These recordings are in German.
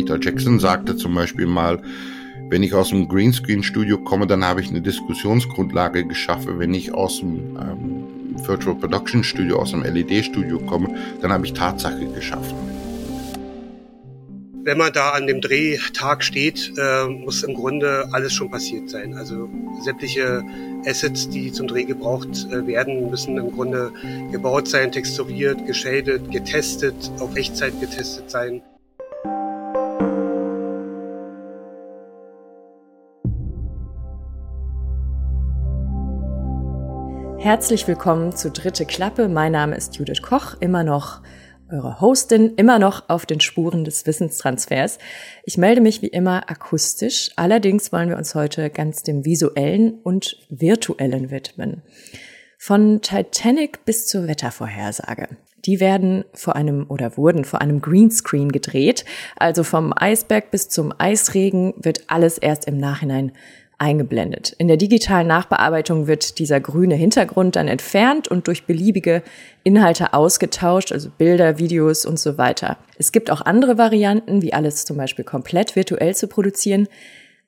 Peter Jackson sagte zum Beispiel mal, wenn ich aus dem Greenscreen-Studio komme, dann habe ich eine Diskussionsgrundlage geschaffen. Wenn ich aus dem ähm, Virtual Production Studio, aus dem LED-Studio komme, dann habe ich Tatsache geschaffen. Wenn man da an dem Drehtag steht, äh, muss im Grunde alles schon passiert sein. Also sämtliche Assets, die zum Dreh gebraucht äh, werden, müssen im Grunde gebaut sein, texturiert, geschadet, getestet, auf Echtzeit getestet sein. Herzlich willkommen zu Dritte Klappe. Mein Name ist Judith Koch, immer noch eure Hostin, immer noch auf den Spuren des Wissenstransfers. Ich melde mich wie immer akustisch. Allerdings wollen wir uns heute ganz dem visuellen und virtuellen widmen. Von Titanic bis zur Wettervorhersage. Die werden vor einem oder wurden vor einem Greenscreen gedreht. Also vom Eisberg bis zum Eisregen wird alles erst im Nachhinein eingeblendet. In der digitalen Nachbearbeitung wird dieser grüne Hintergrund dann entfernt und durch beliebige Inhalte ausgetauscht, also Bilder, Videos und so weiter. Es gibt auch andere Varianten, wie alles zum Beispiel komplett virtuell zu produzieren.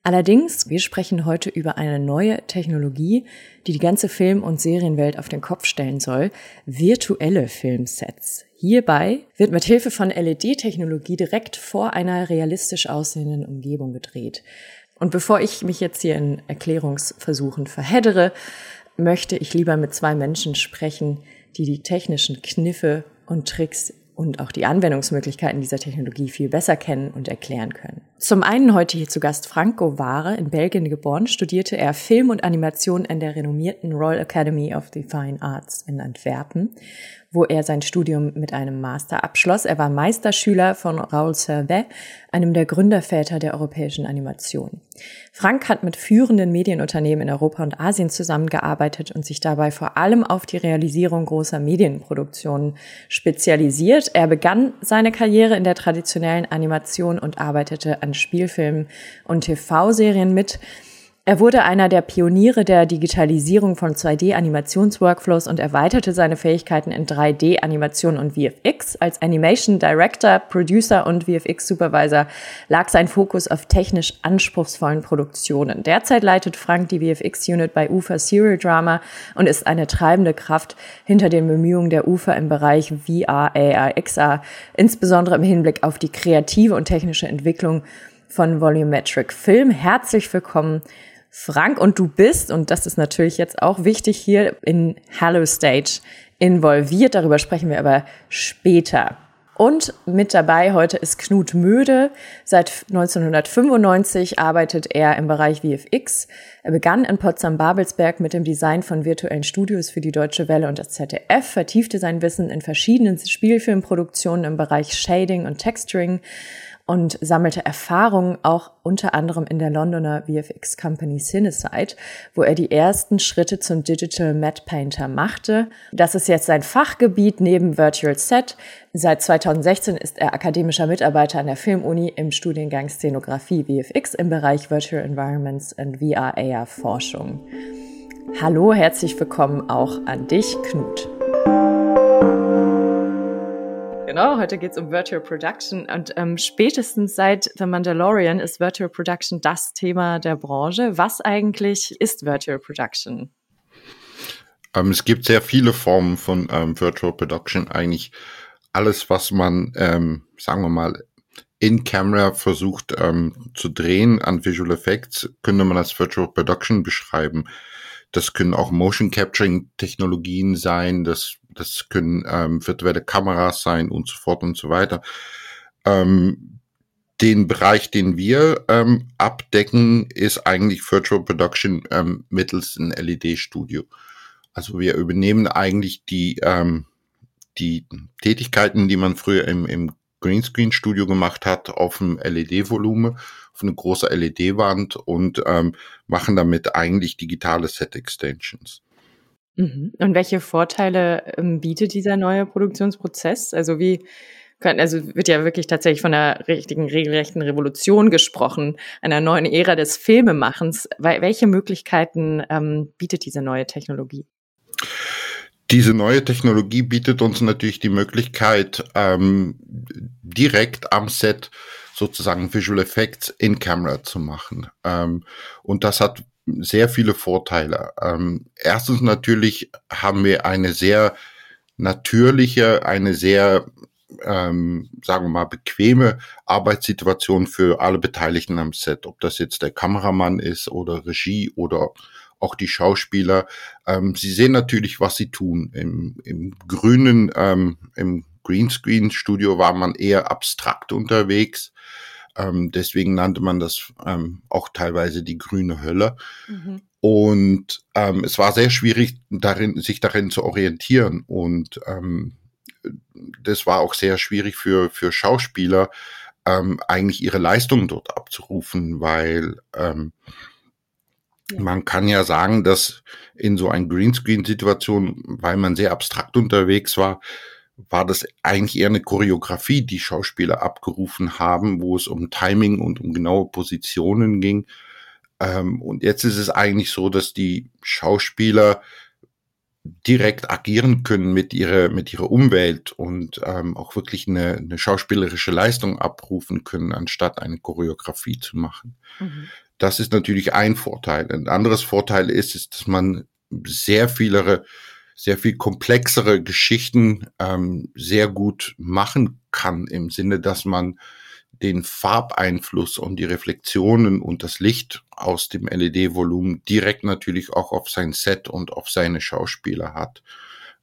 Allerdings, wir sprechen heute über eine neue Technologie, die die ganze Film- und Serienwelt auf den Kopf stellen soll, virtuelle Filmsets. Hierbei wird mit Hilfe von LED-Technologie direkt vor einer realistisch aussehenden Umgebung gedreht. Und bevor ich mich jetzt hier in Erklärungsversuchen verheddere, möchte ich lieber mit zwei Menschen sprechen, die die technischen Kniffe und Tricks und auch die Anwendungsmöglichkeiten dieser Technologie viel besser kennen und erklären können. Zum einen heute hier zu Gast Franco Ware, in Belgien geboren, studierte er Film und Animation an der renommierten Royal Academy of the Fine Arts in Antwerpen wo er sein Studium mit einem Master abschloss. Er war Meisterschüler von Raoul Servet, einem der Gründerväter der europäischen Animation. Frank hat mit führenden Medienunternehmen in Europa und Asien zusammengearbeitet und sich dabei vor allem auf die Realisierung großer Medienproduktionen spezialisiert. Er begann seine Karriere in der traditionellen Animation und arbeitete an Spielfilmen und TV-Serien mit. Er wurde einer der Pioniere der Digitalisierung von 2D-Animationsworkflows und erweiterte seine Fähigkeiten in 3D-Animation und VFX. Als Animation Director, Producer und VFX-Supervisor lag sein Fokus auf technisch anspruchsvollen Produktionen. Derzeit leitet Frank die VFX-Unit bei UFA Serial Drama und ist eine treibende Kraft hinter den Bemühungen der UFA im Bereich VR, AR, XR, insbesondere im Hinblick auf die kreative und technische Entwicklung von Volumetric Film. Herzlich willkommen Frank und du bist, und das ist natürlich jetzt auch wichtig, hier in Hello Stage involviert. Darüber sprechen wir aber später. Und mit dabei heute ist Knut Möde. Seit 1995 arbeitet er im Bereich VFX. Er begann in Potsdam-Babelsberg mit dem Design von virtuellen Studios für die Deutsche Welle und das ZDF, vertiefte sein Wissen in verschiedenen Spielfilmproduktionen im Bereich Shading und Texturing und sammelte Erfahrungen auch unter anderem in der Londoner VFX Company Cinecite, wo er die ersten Schritte zum Digital Matte Painter machte. Das ist jetzt sein Fachgebiet neben Virtual Set. Seit 2016 ist er akademischer Mitarbeiter an der Filmuni im Studiengang Szenografie VFX im Bereich Virtual Environments und VR-AR Forschung. Hallo, herzlich willkommen auch an dich, Knut. Genau, heute geht es um Virtual Production und ähm, spätestens seit The Mandalorian ist Virtual Production das Thema der Branche. Was eigentlich ist Virtual Production? Ähm, es gibt sehr viele Formen von ähm, Virtual Production. Eigentlich alles, was man, ähm, sagen wir mal, in Camera versucht ähm, zu drehen an Visual Effects, könnte man als Virtual Production beschreiben. Das können auch Motion Capturing Technologien sein, das, das können ähm, virtuelle Kameras sein und so fort und so weiter. Ähm, den Bereich, den wir ähm, abdecken, ist eigentlich Virtual Production ähm, mittels ein LED-Studio. Also wir übernehmen eigentlich die, ähm, die Tätigkeiten, die man früher im, im Greenscreen-Studio gemacht hat, auf dem LED-Volumen auf eine große LED-Wand und ähm, machen damit eigentlich digitale Set-Extensions. Mhm. Und welche Vorteile ähm, bietet dieser neue Produktionsprozess? Also wie können, also wird ja wirklich tatsächlich von einer richtigen, regelrechten Revolution gesprochen, einer neuen Ära des Filmemachens. Welche Möglichkeiten ähm, bietet diese neue Technologie? Diese neue Technologie bietet uns natürlich die Möglichkeit, ähm, direkt am Set sozusagen Visual Effects in Camera zu machen. Ähm, und das hat sehr viele Vorteile. Ähm, erstens natürlich haben wir eine sehr natürliche, eine sehr, ähm, sagen wir mal, bequeme Arbeitssituation für alle Beteiligten am Set. Ob das jetzt der Kameramann ist oder Regie oder auch die Schauspieler. Ähm, sie sehen natürlich, was sie tun. Im, im grünen, ähm, im Greenscreen-Studio war man eher abstrakt unterwegs. Ähm, deswegen nannte man das ähm, auch teilweise die grüne Hölle. Mhm. Und ähm, es war sehr schwierig, darin, sich darin zu orientieren. Und ähm, das war auch sehr schwierig für, für Schauspieler, ähm, eigentlich ihre Leistungen dort abzurufen, weil ähm, ja. man kann ja sagen, dass in so einer Greenscreen-Situation, weil man sehr abstrakt unterwegs war, war das eigentlich eher eine Choreografie, die Schauspieler abgerufen haben, wo es um Timing und um genaue Positionen ging. Ähm, und jetzt ist es eigentlich so, dass die Schauspieler direkt agieren können mit ihrer, mit ihrer Umwelt und ähm, auch wirklich eine, eine schauspielerische Leistung abrufen können, anstatt eine Choreografie zu machen. Mhm. Das ist natürlich ein Vorteil. Ein anderes Vorteil ist, ist, dass man sehr viele sehr viel komplexere Geschichten ähm, sehr gut machen kann, im Sinne, dass man den Farbeinfluss und die Reflexionen und das Licht aus dem LED-Volumen direkt natürlich auch auf sein Set und auf seine Schauspieler hat.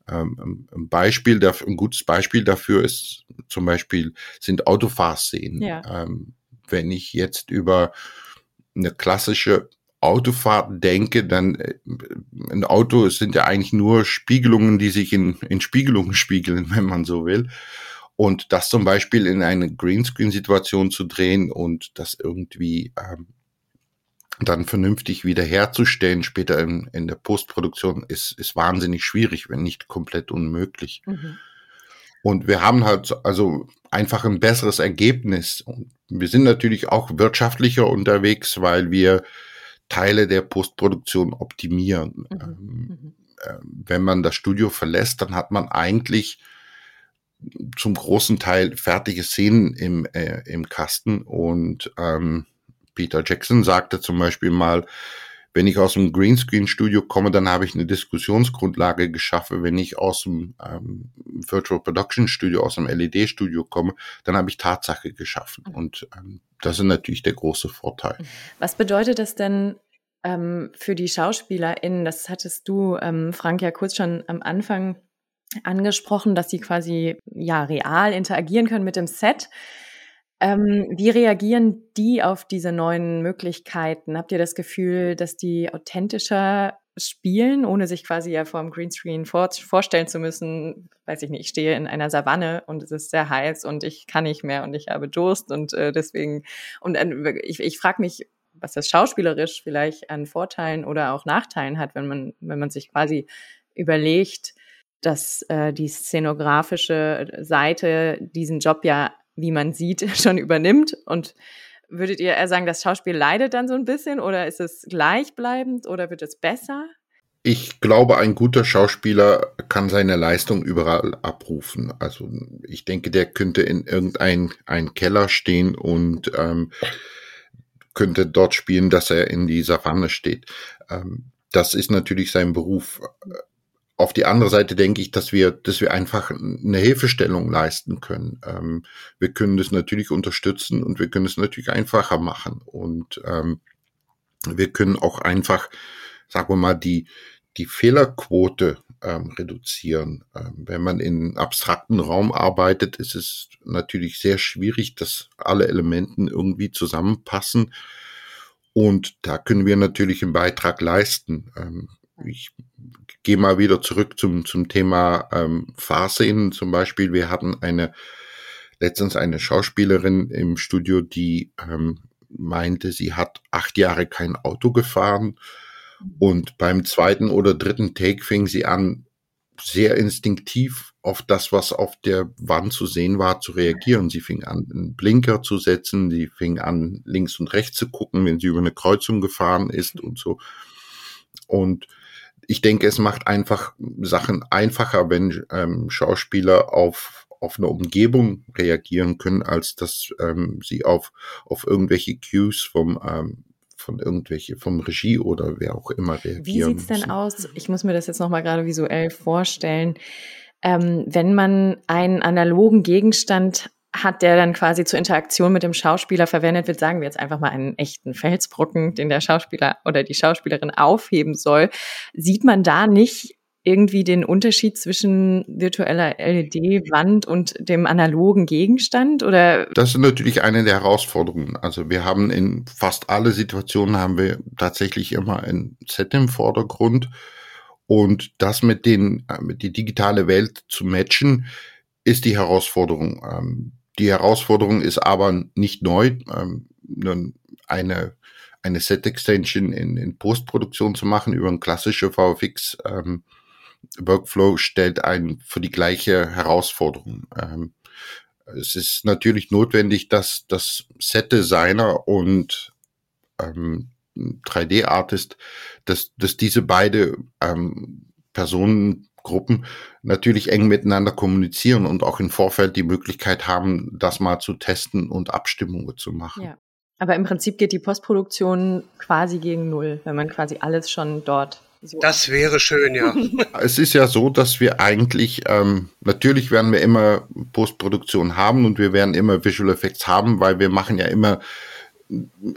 Ähm, ein Beispiel, ein gutes Beispiel dafür ist zum Beispiel sind Autofahrszenen. Ja. Ähm, wenn ich jetzt über eine klassische Autofahrt denke, dann äh, ein Auto sind ja eigentlich nur Spiegelungen, die sich in, in Spiegelungen spiegeln, wenn man so will. Und das zum Beispiel in eine Greenscreen-Situation zu drehen und das irgendwie ähm, dann vernünftig wiederherzustellen später in, in der Postproduktion ist, ist wahnsinnig schwierig, wenn nicht komplett unmöglich. Mhm. Und wir haben halt also einfach ein besseres Ergebnis. Und wir sind natürlich auch wirtschaftlicher unterwegs, weil wir Teile der Postproduktion optimieren. Mhm. Ähm, mhm. äh, wenn man das Studio verlässt, dann hat man eigentlich zum großen Teil fertige Szenen im, äh, im Kasten. Und ähm, Peter Jackson sagte zum Beispiel mal, wenn ich aus dem Greenscreen-Studio komme, dann habe ich eine Diskussionsgrundlage geschaffen. Wenn ich aus dem ähm, Virtual Production Studio, aus dem LED-Studio komme, dann habe ich Tatsache geschaffen. Mhm. Und ähm, das ist natürlich der große Vorteil. Was bedeutet das denn ähm, für die SchauspielerInnen? Das hattest du, ähm, Frank, ja kurz schon am Anfang angesprochen, dass sie quasi ja real interagieren können mit dem Set. Ähm, wie reagieren die auf diese neuen Möglichkeiten? Habt ihr das Gefühl, dass die authentischer spielen, ohne sich quasi ja vor dem Greenscreen vor, vorstellen zu müssen, weiß ich nicht, ich stehe in einer Savanne und es ist sehr heiß und ich kann nicht mehr und ich habe Durst und äh, deswegen, und äh, ich, ich frage mich, was das schauspielerisch vielleicht an Vorteilen oder auch Nachteilen hat, wenn man, wenn man sich quasi überlegt, dass äh, die szenografische Seite diesen Job ja wie man sieht, schon übernimmt. Und würdet ihr eher sagen, das Schauspiel leidet dann so ein bisschen oder ist es gleichbleibend oder wird es besser? Ich glaube, ein guter Schauspieler kann seine Leistung überall abrufen. Also ich denke, der könnte in irgendein ein Keller stehen und ähm, könnte dort spielen, dass er in die Savanne steht. Ähm, das ist natürlich sein Beruf. Auf die andere Seite denke ich, dass wir, dass wir einfach eine Hilfestellung leisten können. Ähm, wir können das natürlich unterstützen und wir können es natürlich einfacher machen. Und ähm, wir können auch einfach, sagen wir mal, die, die Fehlerquote ähm, reduzieren. Ähm, wenn man in abstrakten Raum arbeitet, ist es natürlich sehr schwierig, dass alle Elementen irgendwie zusammenpassen. Und da können wir natürlich einen Beitrag leisten. Ähm, ich gehe mal wieder zurück zum, zum Thema ähm, Fahrszenen zum Beispiel. Wir hatten eine letztens eine Schauspielerin im Studio, die ähm, meinte, sie hat acht Jahre kein Auto gefahren und beim zweiten oder dritten Take fing sie an, sehr instinktiv auf das, was auf der Wand zu sehen war, zu reagieren. Sie fing an, einen Blinker zu setzen, sie fing an, links und rechts zu gucken, wenn sie über eine Kreuzung gefahren ist und so. Und ich denke, es macht einfach Sachen einfacher, wenn ähm, Schauspieler auf, auf eine Umgebung reagieren können, als dass ähm, sie auf, auf irgendwelche Cues vom, ähm, von irgendwelche, vom Regie oder wer auch immer reagieren. Wie sieht's denn müssen. aus? Ich muss mir das jetzt nochmal gerade visuell vorstellen. Ähm, wenn man einen analogen Gegenstand hat, der dann quasi zur Interaktion mit dem Schauspieler verwendet wird, sagen wir jetzt einfach mal einen echten Felsbrocken, den der Schauspieler oder die Schauspielerin aufheben soll, sieht man da nicht irgendwie den Unterschied zwischen virtueller LED-Wand und dem analogen Gegenstand oder? Das ist natürlich eine der Herausforderungen. Also wir haben in fast alle Situationen haben wir tatsächlich immer ein Set im Vordergrund und das mit den, mit die digitale Welt zu matchen, ist die Herausforderung. Die Herausforderung ist aber nicht neu. Ähm, eine, eine Set-Extension in, in Postproduktion zu machen über ein klassische VFX ähm, Workflow stellt einen für die gleiche Herausforderung. Ähm, es ist natürlich notwendig, dass das Set-Designer und ähm, 3D-Artist, dass, dass diese beide ähm, Personengruppen natürlich eng miteinander kommunizieren und auch im Vorfeld die Möglichkeit haben, das mal zu testen und Abstimmungen zu machen. Ja. Aber im Prinzip geht die Postproduktion quasi gegen Null, wenn man quasi alles schon dort so. Das wäre schön, ja. es ist ja so, dass wir eigentlich, ähm, natürlich werden wir immer Postproduktion haben und wir werden immer Visual Effects haben, weil wir machen ja immer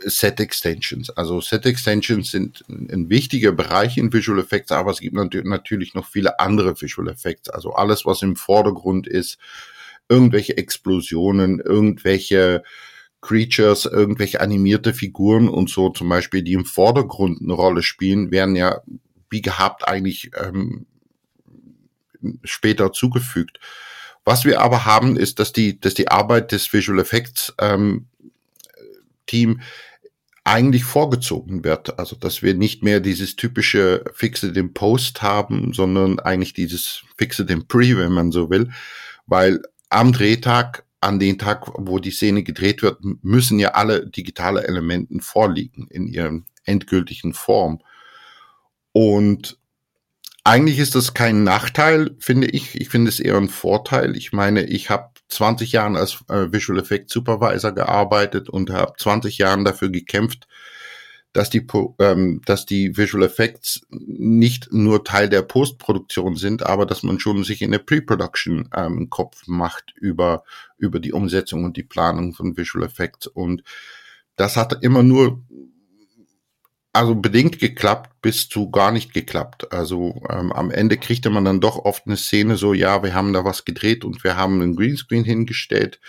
Set Extensions. Also Set Extensions sind ein wichtiger Bereich in Visual Effects, aber es gibt natürlich noch viele andere Visual Effects. Also alles, was im Vordergrund ist, irgendwelche Explosionen, irgendwelche Creatures, irgendwelche animierte Figuren und so zum Beispiel, die im Vordergrund eine Rolle spielen, werden ja wie gehabt eigentlich ähm, später zugefügt. Was wir aber haben, ist, dass die, dass die Arbeit des Visual Effects ähm, Team eigentlich vorgezogen wird. Also, dass wir nicht mehr dieses typische Fixe den Post haben, sondern eigentlich dieses Fixe den Pre, wenn man so will. Weil am Drehtag, an den Tag, wo die Szene gedreht wird, müssen ja alle digitale Elementen vorliegen in ihren endgültigen Form. Und eigentlich ist das kein Nachteil, finde ich. Ich finde es eher ein Vorteil. Ich meine, ich habe 20 Jahre als äh, Visual Effect Supervisor gearbeitet und habe 20 Jahre dafür gekämpft, dass die, ähm, dass die Visual Effects nicht nur Teil der Postproduktion sind, aber dass man schon sich in der Pre-Production ähm, Kopf macht über, über die Umsetzung und die Planung von Visual Effects. Und das hat immer nur also bedingt geklappt bis zu gar nicht geklappt. Also ähm, am Ende kriegte man dann doch oft eine Szene so, ja, wir haben da was gedreht und wir haben einen Greenscreen hingestellt.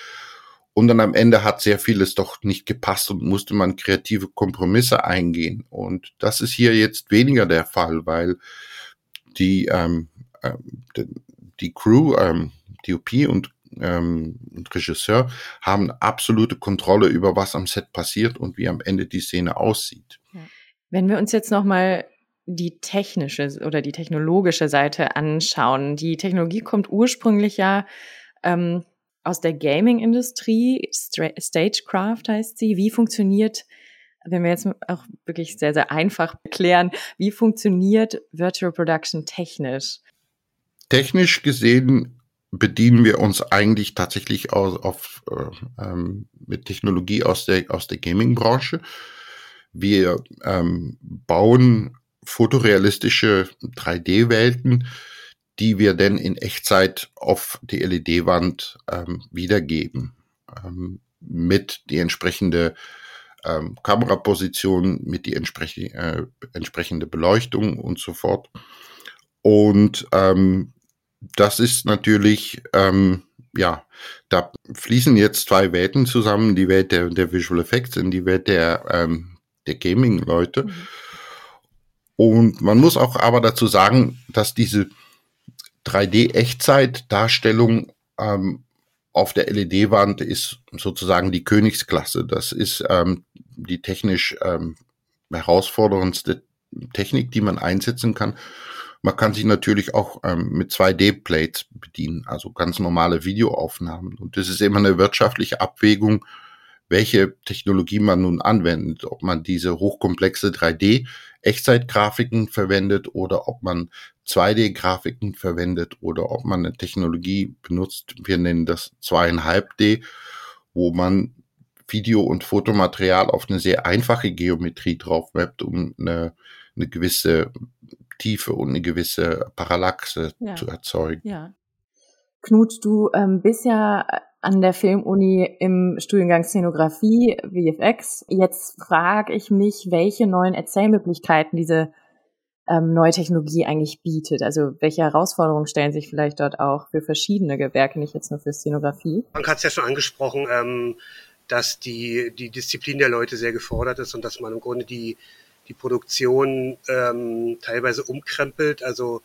Und dann am Ende hat sehr vieles doch nicht gepasst und musste man kreative Kompromisse eingehen. Und das ist hier jetzt weniger der Fall, weil die, ähm, äh, die Crew, ähm, DOP und ähm, Regisseur haben absolute Kontrolle über was am Set passiert und wie am Ende die Szene aussieht. Ja. Wenn wir uns jetzt nochmal die technische oder die technologische Seite anschauen. Die Technologie kommt ursprünglich ja ähm, aus der Gaming-Industrie. Stagecraft heißt sie. Wie funktioniert, wenn wir jetzt auch wirklich sehr, sehr einfach erklären, wie funktioniert Virtual Production technisch? Technisch gesehen bedienen wir uns eigentlich tatsächlich aus, auf, äh, ähm, mit Technologie aus der, aus der Gaming-Branche. Wir ähm, bauen fotorealistische 3D-Welten, die wir dann in Echtzeit auf die LED-Wand ähm, wiedergeben. Ähm, mit die entsprechende ähm, Kameraposition, mit die entsprech äh, entsprechende Beleuchtung und so fort. Und ähm, das ist natürlich, ähm, ja, da fließen jetzt zwei Welten zusammen, die Welt der, der Visual Effects und die Welt der ähm, der Gaming-Leute. Mhm. Und man muss auch aber dazu sagen, dass diese 3D-Echtzeit-Darstellung ähm, auf der LED-Wand ist sozusagen die Königsklasse. Das ist ähm, die technisch ähm, herausforderndste Technik, die man einsetzen kann. Man kann sich natürlich auch ähm, mit 2D-Plates bedienen, also ganz normale Videoaufnahmen. Und das ist immer eine wirtschaftliche Abwägung, welche Technologie man nun anwendet, ob man diese hochkomplexe 3D Echtzeitgrafiken verwendet oder ob man 2D-Grafiken verwendet oder ob man eine Technologie benutzt, wir nennen das 2,5D, wo man Video- und Fotomaterial auf eine sehr einfache Geometrie draufmappt, um eine, eine gewisse Tiefe und eine gewisse Parallaxe ja. zu erzeugen. Ja. Knut, du ähm, bist ja an der Filmuni im Studiengang Szenografie, VFX. Jetzt frage ich mich, welche neuen Erzählmöglichkeiten diese ähm, neue Technologie eigentlich bietet. Also welche Herausforderungen stellen sich vielleicht dort auch für verschiedene Gewerke, nicht jetzt nur für Szenografie? Man hat es ja schon angesprochen, ähm, dass die, die Disziplin der Leute sehr gefordert ist und dass man im Grunde die, die Produktion ähm, teilweise umkrempelt. Also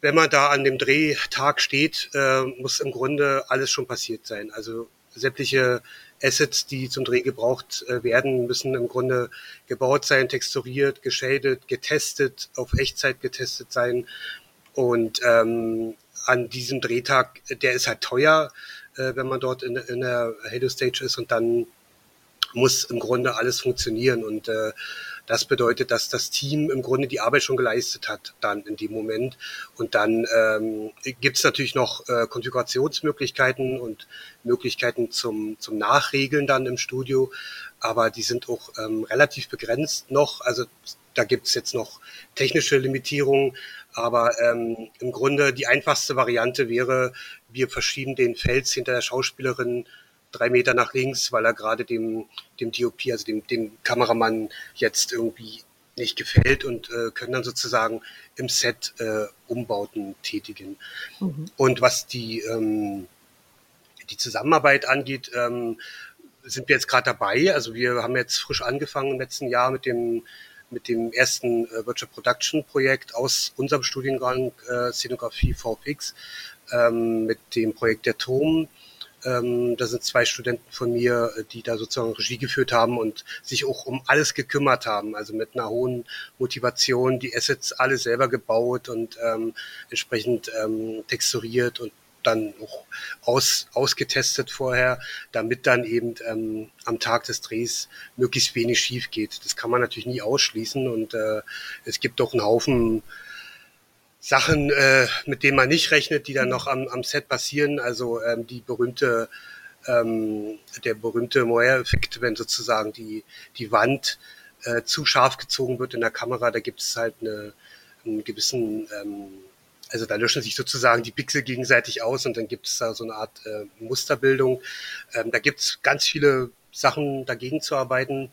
wenn man da an dem Drehtag steht, äh, muss im Grunde alles schon passiert sein. Also sämtliche Assets, die zum Dreh gebraucht äh, werden, müssen im Grunde gebaut sein, texturiert, geschadet, getestet, auf Echtzeit getestet sein. Und ähm, an diesem Drehtag, der ist halt teuer, äh, wenn man dort in, in der Halo Stage ist und dann muss im Grunde alles funktionieren. Und äh, das bedeutet, dass das Team im Grunde die Arbeit schon geleistet hat dann in dem Moment. Und dann ähm, gibt es natürlich noch äh, Konfigurationsmöglichkeiten und Möglichkeiten zum, zum Nachregeln dann im Studio. Aber die sind auch ähm, relativ begrenzt noch. Also da gibt es jetzt noch technische Limitierungen. Aber ähm, im Grunde die einfachste Variante wäre, wir verschieben den Fels hinter der Schauspielerin drei Meter nach links, weil er gerade dem, dem DOP, also dem, dem Kameramann jetzt irgendwie nicht gefällt und äh, können dann sozusagen im Set äh, Umbauten tätigen. Mhm. Und was die, ähm, die Zusammenarbeit angeht, ähm, sind wir jetzt gerade dabei. Also wir haben jetzt frisch angefangen im letzten Jahr mit dem mit dem ersten äh, Virtual Production Projekt aus unserem Studiengang äh, Szenografie VFX, ähm, mit dem Projekt der Turm ähm, da sind zwei Studenten von mir, äh, die da sozusagen Regie geführt haben und sich auch um alles gekümmert haben. Also mit einer hohen Motivation, die Assets alle selber gebaut und ähm, entsprechend ähm, texturiert und dann auch aus, ausgetestet vorher, damit dann eben ähm, am Tag des Drehs möglichst wenig schief geht. Das kann man natürlich nie ausschließen und äh, es gibt doch einen Haufen Sachen, äh, mit denen man nicht rechnet, die dann noch am, am Set passieren. Also ähm, die berühmte, ähm, der berühmte Moyer-Effekt, wenn sozusagen die, die Wand äh, zu scharf gezogen wird in der Kamera, da gibt es halt eine, einen gewissen, ähm, also da löschen sich sozusagen die Pixel gegenseitig aus und dann gibt es da so eine Art äh, Musterbildung. Ähm, da gibt es ganz viele Sachen dagegen zu arbeiten.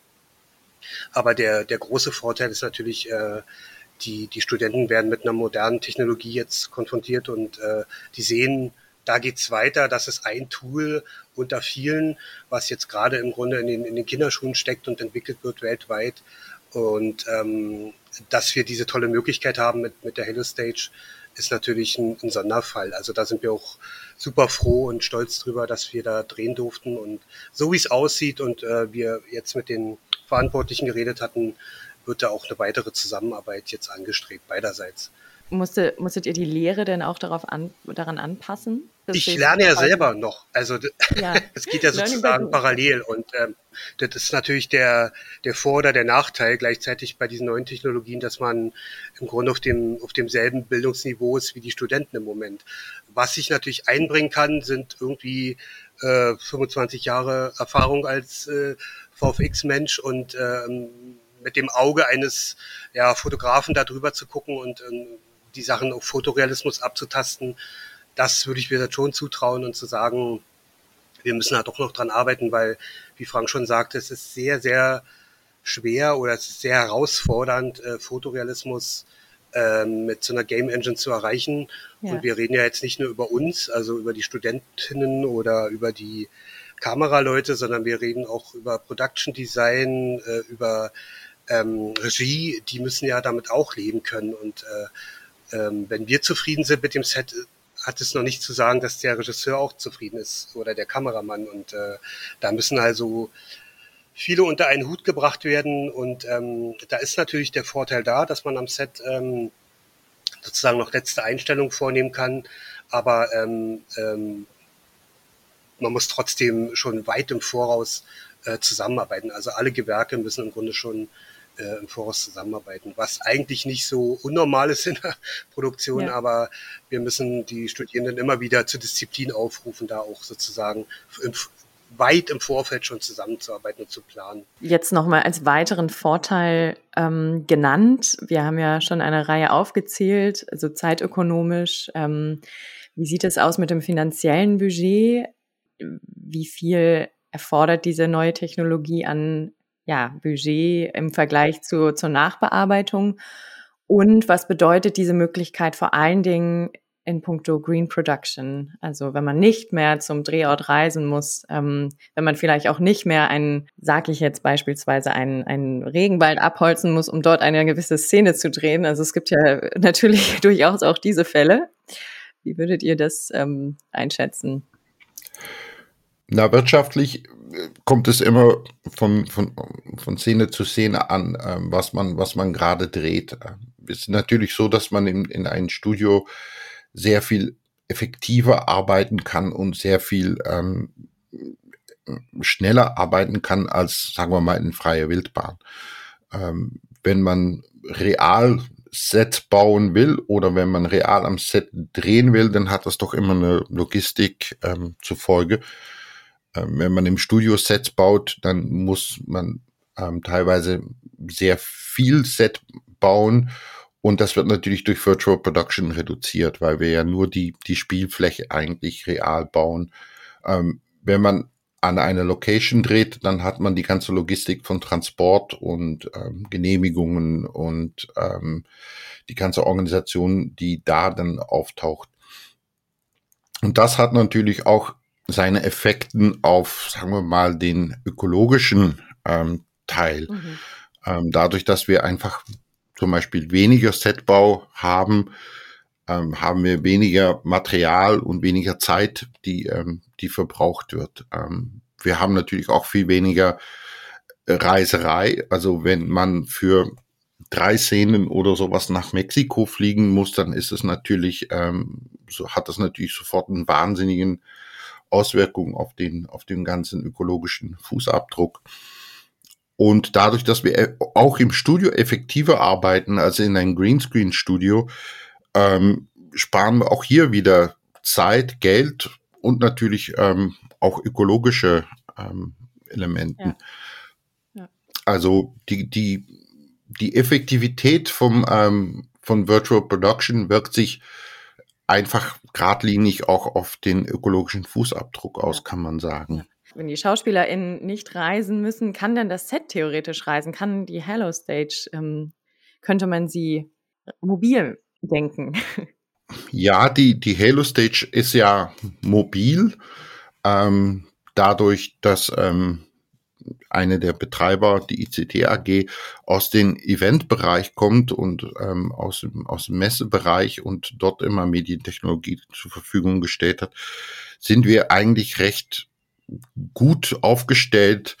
Aber der, der große Vorteil ist natürlich, äh, die, die Studenten werden mit einer modernen Technologie jetzt konfrontiert und äh, die sehen, da geht's weiter. Das ist ein Tool unter vielen, was jetzt gerade im Grunde in den, in den Kinderschuhen steckt und entwickelt wird weltweit. Und ähm, dass wir diese tolle Möglichkeit haben mit, mit der Hello Stage, ist natürlich ein, ein Sonderfall. Also da sind wir auch super froh und stolz drüber, dass wir da drehen durften. Und so wie es aussieht und äh, wir jetzt mit den Verantwortlichen geredet hatten, wird da auch eine weitere Zusammenarbeit jetzt angestrebt, beiderseits. Musste, musstet ihr die Lehre denn auch darauf an, daran anpassen? Ich lerne ja selber noch. Also ja. es geht ja sozusagen parallel. Und ähm, das ist natürlich der, der Vor- oder der Nachteil gleichzeitig bei diesen neuen Technologien, dass man im Grunde auf dem auf demselben Bildungsniveau ist wie die Studenten im Moment. Was ich natürlich einbringen kann, sind irgendwie äh, 25 Jahre Erfahrung als äh, VFX-Mensch und ähm, mit dem Auge eines ja, Fotografen da drüber zu gucken und ähm, die Sachen auf Fotorealismus abzutasten, das würde ich mir schon zutrauen und zu sagen, wir müssen da doch noch dran arbeiten, weil, wie Frank schon sagte, es ist sehr, sehr schwer oder es ist sehr herausfordernd, äh, Fotorealismus äh, mit so einer Game Engine zu erreichen. Ja. Und wir reden ja jetzt nicht nur über uns, also über die Studentinnen oder über die Kameraleute, sondern wir reden auch über Production Design, äh, über ähm, Regie, die müssen ja damit auch leben können. Und äh, ähm, wenn wir zufrieden sind mit dem Set, hat es noch nicht zu sagen, dass der Regisseur auch zufrieden ist oder der Kameramann. Und äh, da müssen also viele unter einen Hut gebracht werden. Und ähm, da ist natürlich der Vorteil da, dass man am Set ähm, sozusagen noch letzte Einstellungen vornehmen kann. Aber ähm, ähm, man muss trotzdem schon weit im Voraus äh, zusammenarbeiten. Also alle Gewerke müssen im Grunde schon äh, im Voraus zusammenarbeiten, was eigentlich nicht so unnormal ist in der Produktion, ja. aber wir müssen die Studierenden immer wieder zur Disziplin aufrufen, da auch sozusagen im, weit im Vorfeld schon zusammenzuarbeiten und zu planen. Jetzt nochmal als weiteren Vorteil ähm, genannt. Wir haben ja schon eine Reihe aufgezählt, also zeitökonomisch. Ähm, wie sieht es aus mit dem finanziellen Budget? Wie viel erfordert diese neue Technologie an ja, Budget im Vergleich zu, zur Nachbearbeitung? Und was bedeutet diese Möglichkeit vor allen Dingen in puncto Green Production? Also wenn man nicht mehr zum Drehort reisen muss, ähm, wenn man vielleicht auch nicht mehr einen, sag ich jetzt beispielsweise, einen, einen Regenwald abholzen muss, um dort eine gewisse Szene zu drehen. Also es gibt ja natürlich durchaus auch diese Fälle. Wie würdet ihr das ähm, einschätzen? Na, wirtschaftlich äh, kommt es immer von, von, von Szene zu Szene an, ähm, was man, was man gerade dreht. Es ist natürlich so, dass man in, in ein Studio sehr viel effektiver arbeiten kann und sehr viel ähm, schneller arbeiten kann als, sagen wir mal, in freier Wildbahn. Ähm, wenn man real Set bauen will oder wenn man real am Set drehen will, dann hat das doch immer eine Logistik ähm, zur. Ähm, wenn man im Studio Sets baut, dann muss man ähm, teilweise sehr viel Set bauen und das wird natürlich durch Virtual Production reduziert, weil wir ja nur die, die Spielfläche eigentlich real bauen. Ähm, wenn man an einer Location dreht, dann hat man die ganze Logistik von Transport und ähm, Genehmigungen und ähm, die ganze Organisation, die da dann auftaucht. Und das hat natürlich auch seine Effekten auf, sagen wir mal, den ökologischen ähm, Teil. Mhm. Ähm, dadurch, dass wir einfach zum Beispiel weniger Setbau haben, ähm, haben wir weniger Material und weniger Zeit, die, ähm, die verbraucht wird. Ähm, wir haben natürlich auch viel weniger Reiserei. Also wenn man für drei Szenen oder sowas nach Mexiko fliegen muss, dann ist es natürlich, ähm, so hat das natürlich sofort einen wahnsinnigen Auswirkungen auf den, auf den ganzen ökologischen Fußabdruck. Und dadurch, dass wir e, auch im Studio effektiver arbeiten als in einem Greenscreen-Studio, ähm, sparen wir auch hier wieder Zeit, Geld und natürlich ähm, auch ökologische ähm, Elementen. Ja. Ja. Also die, die, die Effektivität vom, ähm, von Virtual Production wirkt sich einfach geradlinig auch auf den ökologischen Fußabdruck aus, kann man sagen. Wenn die SchauspielerInnen nicht reisen müssen, kann dann das Set theoretisch reisen? Kann die Hello Stage, ähm, könnte man sie mobil denken? Ja, die, die Halo Stage ist ja mobil, ähm, dadurch, dass ähm, eine der Betreiber, die ICT AG, aus dem Eventbereich kommt und ähm, aus, dem, aus dem Messebereich und dort immer Medientechnologie zur Verfügung gestellt hat, sind wir eigentlich recht gut aufgestellt,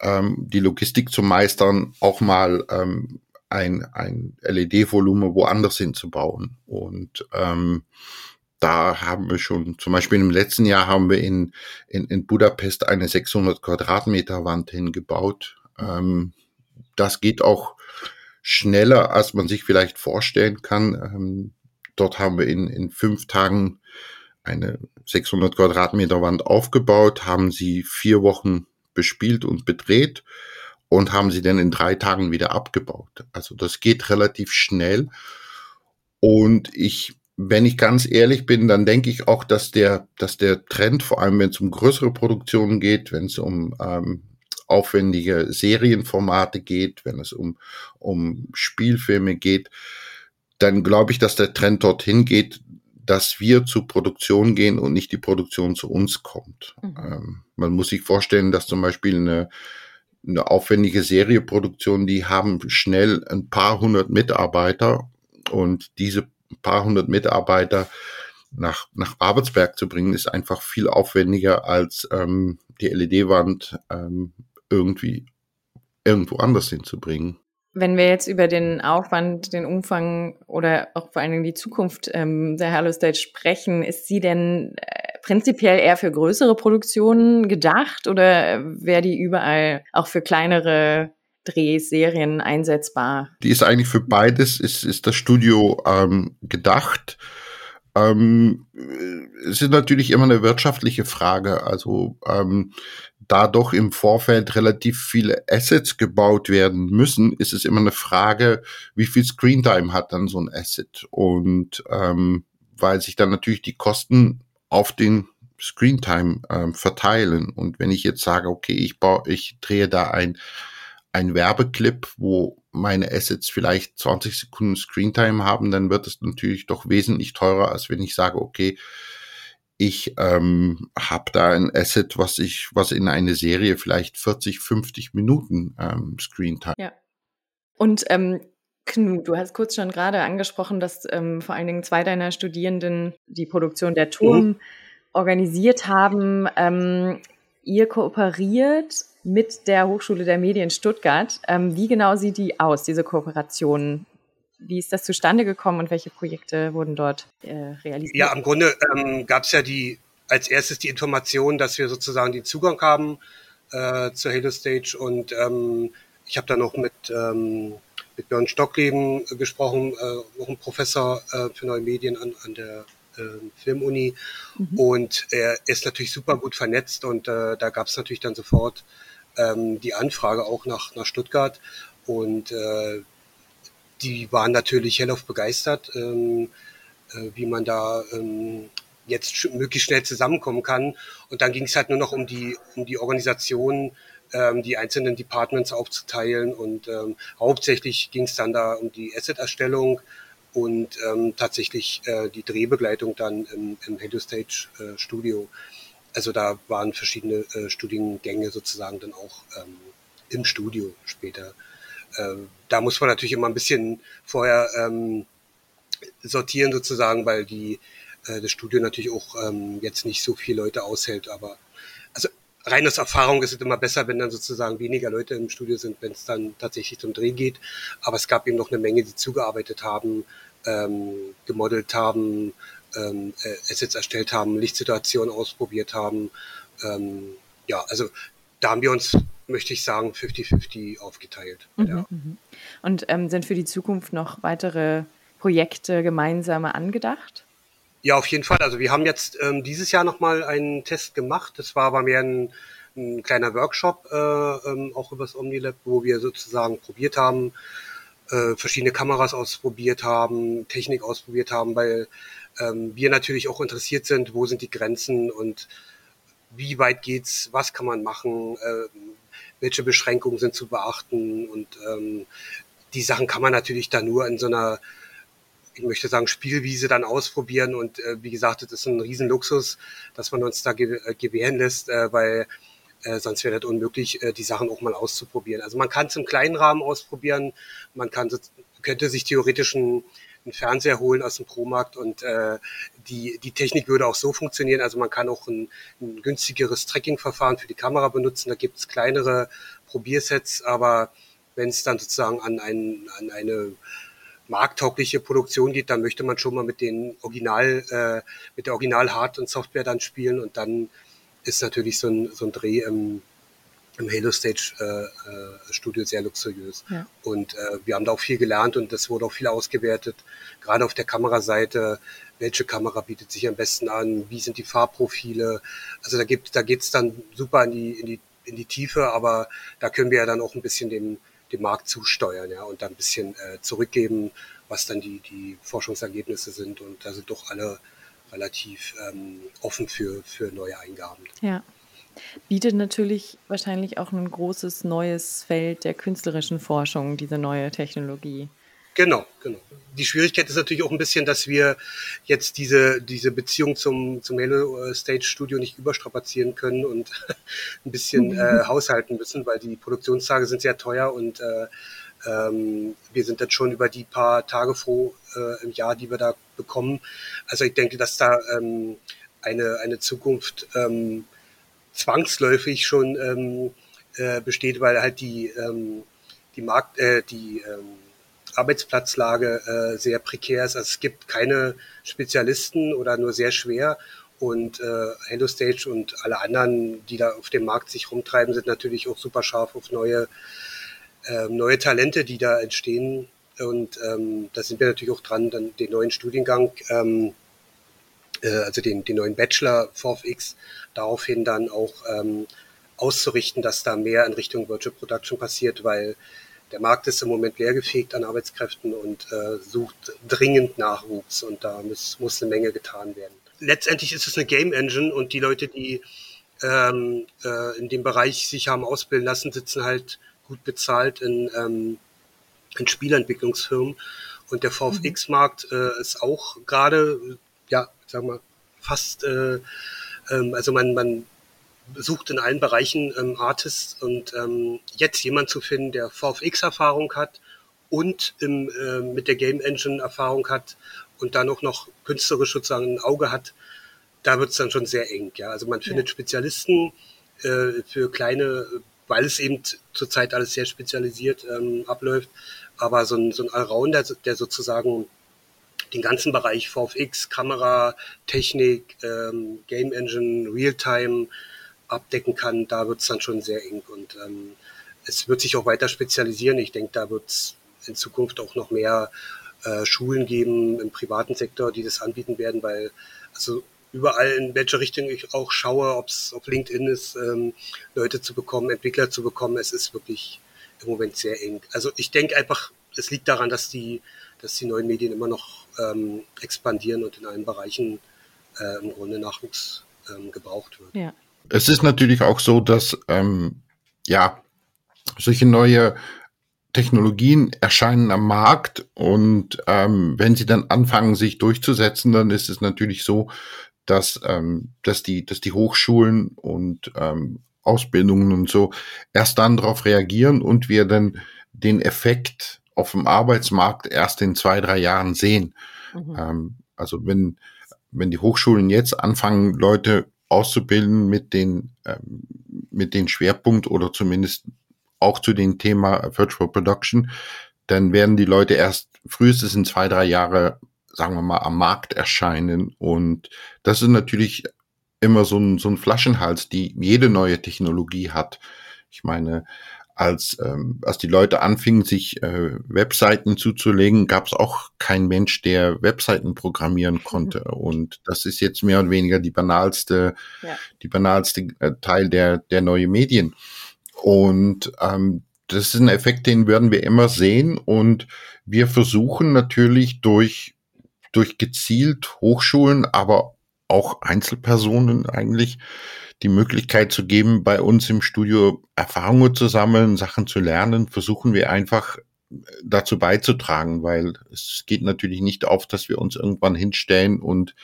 ähm, die Logistik zu meistern, auch mal ähm, ein, ein LED-Volumen woanders hinzubauen. Und ähm, da haben wir schon, zum Beispiel im letzten Jahr haben wir in, in, in Budapest eine 600 Quadratmeter Wand hingebaut. Ähm, das geht auch schneller, als man sich vielleicht vorstellen kann. Ähm, dort haben wir in, in fünf Tagen eine 600 Quadratmeter Wand aufgebaut, haben sie vier Wochen bespielt und bedreht und haben sie dann in drei Tagen wieder abgebaut. Also das geht relativ schnell. Und ich wenn ich ganz ehrlich bin, dann denke ich auch, dass der, dass der Trend, vor allem wenn es um größere Produktionen geht, wenn es um ähm, aufwendige Serienformate geht, wenn es um, um Spielfilme geht, dann glaube ich, dass der Trend dorthin geht, dass wir zur Produktion gehen und nicht die Produktion zu uns kommt. Mhm. Ähm, man muss sich vorstellen, dass zum Beispiel eine, eine aufwendige Serieproduktion, die haben schnell ein paar hundert Mitarbeiter und diese paar hundert Mitarbeiter nach, nach Arbeitsberg zu bringen, ist einfach viel aufwendiger als ähm, die LED-Wand ähm, irgendwie irgendwo anders hinzubringen. Wenn wir jetzt über den Aufwand, den Umfang oder auch vor allen Dingen die Zukunft ähm, der Hello Stage sprechen, ist sie denn äh, prinzipiell eher für größere Produktionen gedacht oder wäre die überall auch für kleinere Drehserien einsetzbar? Die ist eigentlich für beides, ist, ist das Studio ähm, gedacht. Ähm, es ist natürlich immer eine wirtschaftliche Frage. Also ähm, da doch im Vorfeld relativ viele Assets gebaut werden müssen, ist es immer eine Frage, wie viel Screentime hat dann so ein Asset. Und ähm, weil sich dann natürlich die Kosten auf den Screentime ähm, verteilen. Und wenn ich jetzt sage, okay, ich baue, ich drehe da ein, ein Werbeclip, wo meine Assets vielleicht 20 Sekunden Screentime haben, dann wird es natürlich doch wesentlich teurer, als wenn ich sage, okay, ich ähm, habe da ein Asset, was ich, was in eine Serie vielleicht 40, 50 Minuten ähm, Screentime. Ja. Und ähm, Knut, du hast kurz schon gerade angesprochen, dass ähm, vor allen Dingen zwei deiner Studierenden die Produktion der Turm mhm. organisiert haben. Ähm, ihr kooperiert mit der Hochschule der Medien Stuttgart. Ähm, wie genau sieht die aus, diese Kooperation? Wie ist das zustande gekommen und welche Projekte wurden dort äh, realisiert? Ja, im Grunde ähm, gab es ja die als erstes die Information, dass wir sozusagen den Zugang haben äh, zur Halo Stage und ähm, ich habe da noch mit ähm, mit Björn Stockleben gesprochen, äh, auch ein Professor äh, für neue Medien an, an der äh, Filmuni. Mhm. Und er ist natürlich super gut vernetzt und äh, da gab es natürlich dann sofort ähm, die Anfrage auch nach, nach Stuttgart. Und äh, die waren natürlich hellauf begeistert, ähm, äh, wie man da ähm, jetzt möglichst schnell zusammenkommen kann. Und dann ging es halt nur noch um die, um die Organisation ähm, die einzelnen Departments aufzuteilen. Und ähm, hauptsächlich ging es dann da um die Asset-Erstellung und ähm, tatsächlich äh, die Drehbegleitung dann im, im Helio Stage äh, Studio. Also da waren verschiedene äh, Studiengänge sozusagen dann auch ähm, im Studio später. Äh, da muss man natürlich immer ein bisschen vorher ähm, sortieren sozusagen, weil die äh, das Studio natürlich auch ähm, jetzt nicht so viele Leute aushält, aber also rein aus Erfahrung ist es immer besser, wenn dann sozusagen weniger Leute im Studio sind, wenn es dann tatsächlich zum Dreh geht. Aber es gab eben noch eine Menge, die zugearbeitet haben, ähm, gemodelt haben, ähm, äh, Assets erstellt haben, Lichtsituationen ausprobiert haben. Ähm, ja, also da haben wir uns, möchte ich sagen, 50-50 aufgeteilt. Mhm, ja. Mhm. Und ähm, sind für die Zukunft noch weitere Projekte gemeinsame angedacht? Ja, auf jeden Fall. Also wir haben jetzt ähm, dieses Jahr nochmal einen Test gemacht. Das war aber mehr ein, ein kleiner Workshop, äh, ähm, auch übers OmniLab, wo wir sozusagen probiert haben, äh, verschiedene Kameras ausprobiert haben, Technik ausprobiert haben, weil ähm, wir natürlich auch interessiert sind, wo sind die Grenzen und wie weit geht's, was kann man machen, äh, welche Beschränkungen sind zu beachten und ähm, die Sachen kann man natürlich da nur in so einer ich möchte sagen, Spielwiese dann ausprobieren. Und äh, wie gesagt, das ist ein Riesenluxus, dass man uns da ge äh, gewähren lässt, äh, weil äh, sonst wäre das unmöglich, äh, die Sachen auch mal auszuprobieren. Also man kann es im kleinen Rahmen ausprobieren, man kann könnte sich theoretisch ein, einen Fernseher holen aus dem Promarkt und äh, die, die Technik würde auch so funktionieren. Also man kann auch ein, ein günstigeres Tracking-Verfahren für die Kamera benutzen. Da gibt es kleinere Probiersets, aber wenn es dann sozusagen an, ein, an eine markttaugliche Produktion geht, dann möchte man schon mal mit den Original, äh, mit der Original Hard und Software dann spielen und dann ist natürlich so ein, so ein Dreh im, im Halo Stage äh, äh, Studio sehr luxuriös. Ja. Und äh, wir haben da auch viel gelernt und das wurde auch viel ausgewertet, gerade auf der Kameraseite. Welche Kamera bietet sich am besten an? Wie sind die Farbprofile? Also da gibt, da geht's dann super in die, in die, in die Tiefe, aber da können wir ja dann auch ein bisschen dem, dem Markt zusteuern, ja, und dann ein bisschen äh, zurückgeben, was dann die, die Forschungsergebnisse sind. Und da sind doch alle relativ ähm, offen für, für neue Eingaben. Ja. Bietet natürlich wahrscheinlich auch ein großes neues Feld der künstlerischen Forschung, diese neue Technologie. Genau, genau. Die Schwierigkeit ist natürlich auch ein bisschen, dass wir jetzt diese, diese Beziehung zum, zum Halo Stage Studio nicht überstrapazieren können und ein bisschen mhm. äh, haushalten müssen, weil die Produktionstage sind sehr teuer und äh, ähm, wir sind jetzt schon über die paar Tage froh äh, im Jahr, die wir da bekommen. Also ich denke, dass da ähm, eine, eine Zukunft ähm, zwangsläufig schon ähm, äh, besteht, weil halt die, ähm, die Markt, äh, die ähm, Arbeitsplatzlage äh, sehr prekär ist. Also es gibt keine Spezialisten oder nur sehr schwer. Und äh, HelloStage und alle anderen, die da auf dem Markt sich rumtreiben, sind natürlich auch super scharf auf neue ähm, neue Talente, die da entstehen. Und ähm, da sind wir natürlich auch dran, dann den neuen Studiengang, ähm, äh, also den, den neuen Bachelor VFX, daraufhin dann auch ähm, auszurichten, dass da mehr in Richtung Virtual Production passiert, weil der Markt ist im Moment leergefegt an Arbeitskräften und äh, sucht dringend Nachwuchs und da muss, muss eine Menge getan werden. Letztendlich ist es eine Game Engine und die Leute, die ähm, äh, in dem Bereich sich haben ausbilden lassen, sitzen halt gut bezahlt in, ähm, in Spielentwicklungsfirmen. Und der VFX-Markt äh, ist auch gerade, ja, sagen wir, fast, äh, ähm, also man, man sucht in allen Bereichen ähm, Artists und ähm, jetzt jemand zu finden, der VFX-Erfahrung hat und im, äh, mit der Game Engine Erfahrung hat und dann auch noch künstlerisch sozusagen ein Auge hat, da wird es dann schon sehr eng. Ja, also man findet ja. Spezialisten äh, für kleine, weil es eben zurzeit alles sehr spezialisiert ähm, abläuft. Aber so ein, so ein Allrounder, der sozusagen den ganzen Bereich VFX, Kamera, Technik, ähm, Game Engine, Realtime abdecken kann, da wird es dann schon sehr eng. Und ähm, es wird sich auch weiter spezialisieren. Ich denke, da wird es in Zukunft auch noch mehr äh, Schulen geben im privaten Sektor, die das anbieten werden, weil also überall, in welche Richtung ich auch schaue, ob es auf LinkedIn ist, ähm, Leute zu bekommen, Entwickler zu bekommen. Es ist wirklich im Moment sehr eng. Also ich denke einfach, es liegt daran, dass die, dass die neuen Medien immer noch ähm, expandieren und in allen Bereichen äh, im Grunde Nachwuchs ähm, gebraucht wird. Ja. Es ist natürlich auch so, dass ähm, ja solche neue Technologien erscheinen am Markt und ähm, wenn sie dann anfangen, sich durchzusetzen, dann ist es natürlich so, dass, ähm, dass, die, dass die Hochschulen und ähm, Ausbildungen und so erst dann darauf reagieren und wir dann den Effekt auf dem Arbeitsmarkt erst in zwei, drei Jahren sehen. Mhm. Ähm, also wenn, wenn die Hochschulen jetzt anfangen, Leute auszubilden mit den, ähm, mit den Schwerpunkt oder zumindest auch zu dem Thema Virtual Production, dann werden die Leute erst frühestens in zwei, drei Jahre sagen wir mal, am Markt erscheinen. Und das ist natürlich immer so ein, so ein Flaschenhals, die jede neue Technologie hat. Ich meine, als, ähm, als die Leute anfingen, sich äh, Webseiten zuzulegen, gab es auch kein Mensch, der Webseiten programmieren konnte. Und das ist jetzt mehr oder weniger die banalste, ja. die banalste äh, Teil der, der neuen Medien. Und ähm, das ist ein Effekt, den werden wir immer sehen. Und wir versuchen natürlich durch durch gezielt Hochschulen, aber auch Einzelpersonen eigentlich die Möglichkeit zu geben, bei uns im Studio Erfahrungen zu sammeln, Sachen zu lernen, versuchen wir einfach äh, dazu beizutragen, weil es geht natürlich nicht auf, dass wir uns irgendwann hinstellen und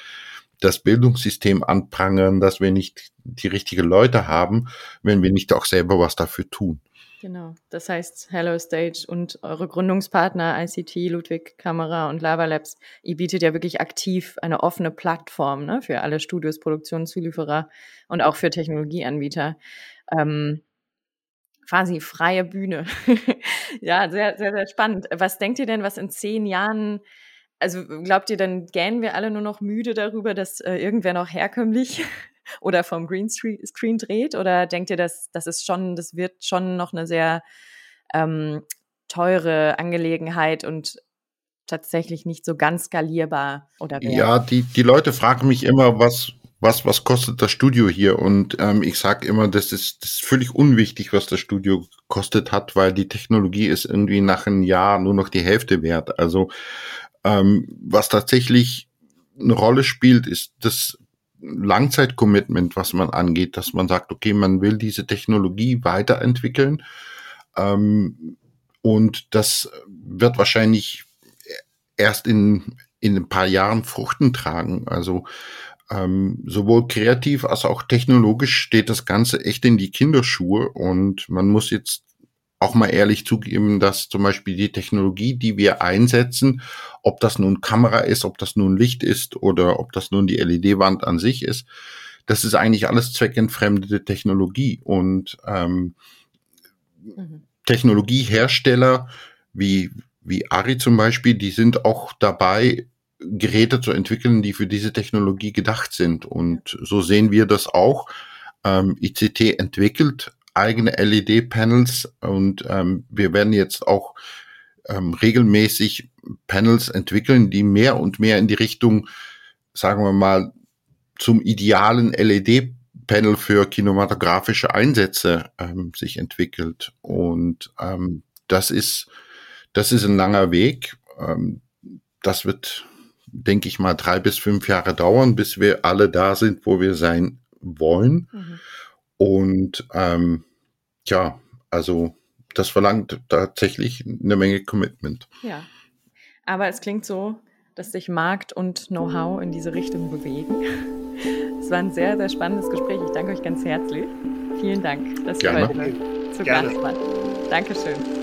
das Bildungssystem anprangern, dass wir nicht die richtigen Leute haben, wenn wir nicht auch selber was dafür tun. Genau. Das heißt, Hello Stage und eure Gründungspartner ICT, Ludwig Kamera und Lava Labs, ihr bietet ja wirklich aktiv eine offene Plattform ne, für alle Studios, Produktionen, Zulieferer und auch für Technologieanbieter. Ähm, quasi freie Bühne. ja, sehr, sehr, sehr spannend. Was denkt ihr denn, was in zehn Jahren also glaubt ihr, dann gähnen wir alle nur noch müde darüber, dass äh, irgendwer noch herkömmlich oder vom Greenscreen dreht? Oder denkt ihr, dass das ist schon, das wird schon noch eine sehr ähm, teure Angelegenheit und tatsächlich nicht so ganz skalierbar oder? Ja, die, die Leute fragen mich immer, was, was, was kostet das Studio hier? Und ähm, ich sage immer, das ist, das ist völlig unwichtig, was das Studio kostet hat, weil die Technologie ist irgendwie nach einem Jahr nur noch die Hälfte wert. Also ähm, was tatsächlich eine Rolle spielt, ist das Langzeitcommitment, was man angeht, dass man sagt, okay, man will diese Technologie weiterentwickeln. Ähm, und das wird wahrscheinlich erst in, in ein paar Jahren Fruchten tragen. Also ähm, sowohl kreativ als auch technologisch steht das Ganze echt in die Kinderschuhe und man muss jetzt auch mal ehrlich zugeben, dass zum Beispiel die Technologie, die wir einsetzen, ob das nun Kamera ist, ob das nun Licht ist oder ob das nun die LED-Wand an sich ist, das ist eigentlich alles zweckentfremdete Technologie. Und ähm, mhm. Technologiehersteller wie, wie Ari zum Beispiel, die sind auch dabei, Geräte zu entwickeln, die für diese Technologie gedacht sind. Und so sehen wir das auch. Ähm, ICT entwickelt eigene LED-Panels und ähm, wir werden jetzt auch ähm, regelmäßig Panels entwickeln, die mehr und mehr in die Richtung, sagen wir mal, zum idealen LED-Panel für kinematografische Einsätze ähm, sich entwickelt. Und ähm, das ist, das ist ein langer Weg. Ähm, das wird, denke ich mal, drei bis fünf Jahre dauern, bis wir alle da sind, wo wir sein wollen. Mhm. Und ähm, ja, also das verlangt tatsächlich eine Menge Commitment. Ja, aber es klingt so, dass sich Markt und Know-how in diese Richtung bewegen. Es war ein sehr, sehr spannendes Gespräch. Ich danke euch ganz herzlich. Vielen Dank, dass ihr heute zu Gerne. Gast wart. Dankeschön.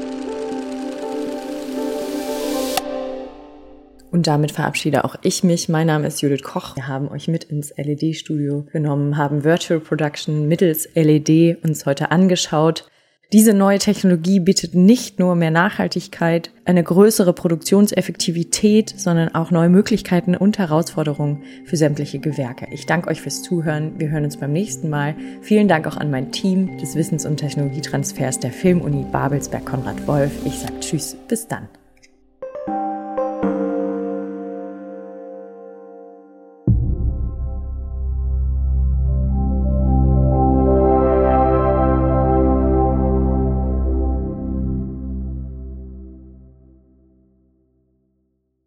Und damit verabschiede auch ich mich. Mein Name ist Judith Koch. Wir haben euch mit ins LED-Studio genommen, haben Virtual Production mittels LED uns heute angeschaut. Diese neue Technologie bietet nicht nur mehr Nachhaltigkeit, eine größere Produktionseffektivität, sondern auch neue Möglichkeiten und Herausforderungen für sämtliche Gewerke. Ich danke euch fürs Zuhören. Wir hören uns beim nächsten Mal. Vielen Dank auch an mein Team des Wissens- und Technologietransfers der Filmuni Babelsberg Konrad Wolf. Ich sage Tschüss, bis dann.